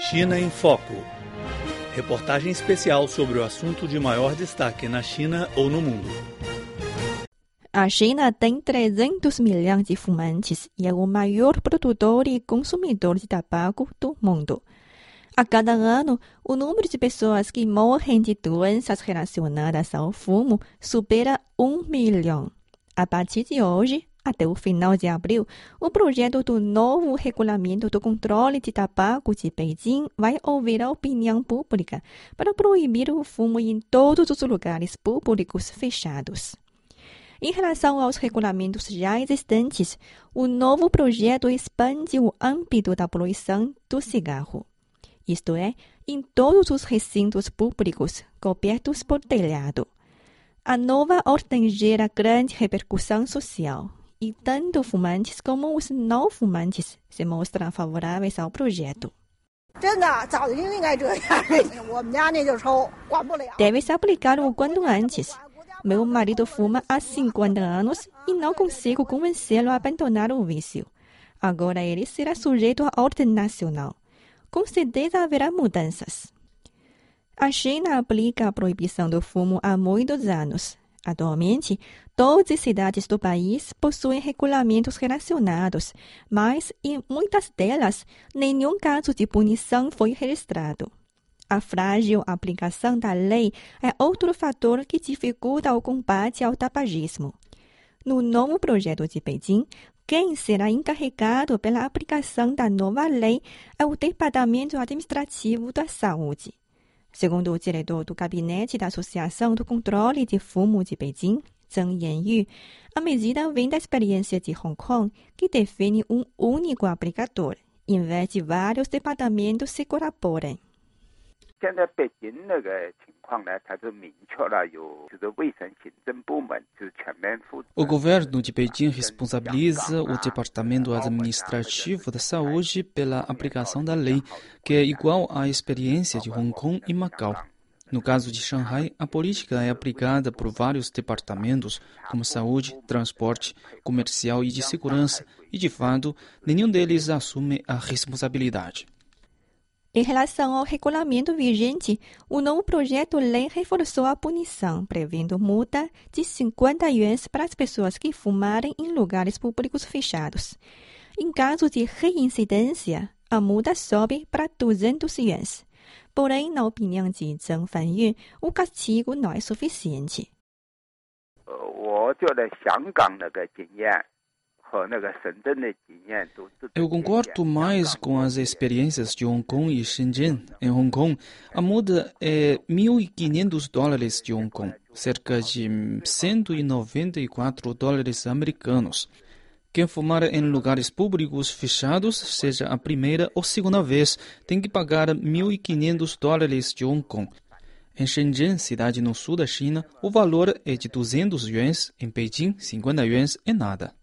China em Foco. Reportagem especial sobre o assunto de maior destaque na China ou no mundo. A China tem 300 milhões de fumantes e é o maior produtor e consumidor de tabaco do mundo. A cada ano, o número de pessoas que morrem de doenças relacionadas ao fumo supera um milhão. A partir de hoje, até o final de abril, o projeto do novo regulamento do controle de tabaco de Beijing vai ouvir a opinião pública para proibir o fumo em todos os lugares públicos fechados. Em relação aos regulamentos já existentes, o novo projeto expande o âmbito da poluição do cigarro. Isto é, em todos os recintos públicos cobertos por telhado. A nova ordem gera grande repercussão social e tanto fumantes como os não fumantes se mostram favoráveis ao projeto. Deve se aplicar o quanto antes. Meu marido fuma há 50 anos e não consigo convencê-lo a abandonar o vício. Agora ele será sujeito à ordem nacional. Com certeza haverá mudanças. A China aplica a proibição do fumo há muitos anos. Atualmente, todas as cidades do país possuem regulamentos relacionados, mas em muitas delas, nenhum caso de punição foi registrado. A frágil aplicação da lei é outro fator que dificulta o combate ao tabagismo. No novo projeto de Beijing, quem será encarregado pela aplicação da nova lei é o Departamento Administrativo da Saúde. Segundo o diretor do gabinete da Associação do Controle de Fumo de Beijing, Zhang Yanyu, a medida vem da experiência de Hong Kong, que define um único aplicador, em vez de vários departamentos se colaborem. 现在北京那个情况呢，它是明确了有就是卫生行政部门就是全面负责。 O governo de Beijing responsabiliza o Departamento Administrativo da Saúde pela aplicação da lei, que é igual à experiência de Hong Kong e Macau. No caso de Shanghai, a política é aplicada por vários departamentos, como saúde, transporte, comercial e de segurança, e de fato, nenhum deles assume a responsabilidade. Em relação ao regulamento vigente, o novo projeto lei reforçou a punição, prevendo multa de 50 yuans para as pessoas que fumarem em lugares públicos fechados. Em caso de reincidência, a multa sobe para 200 yuans. Porém, na opinião de Zhang Fanyu, o castigo não é suficiente. 呃，我觉得香港那个经验 eu concordo mais com as experiências de Hong Kong e Shenzhen. Em Hong Kong, a multa é 1.500 dólares de Hong Kong, cerca de 194 dólares americanos. Quem fumar em lugares públicos fechados, seja a primeira ou segunda vez, tem que pagar 1.500 dólares de Hong Kong. Em Shenzhen, cidade no sul da China, o valor é de 200 yuans, em Beijing, 50 yuans é nada.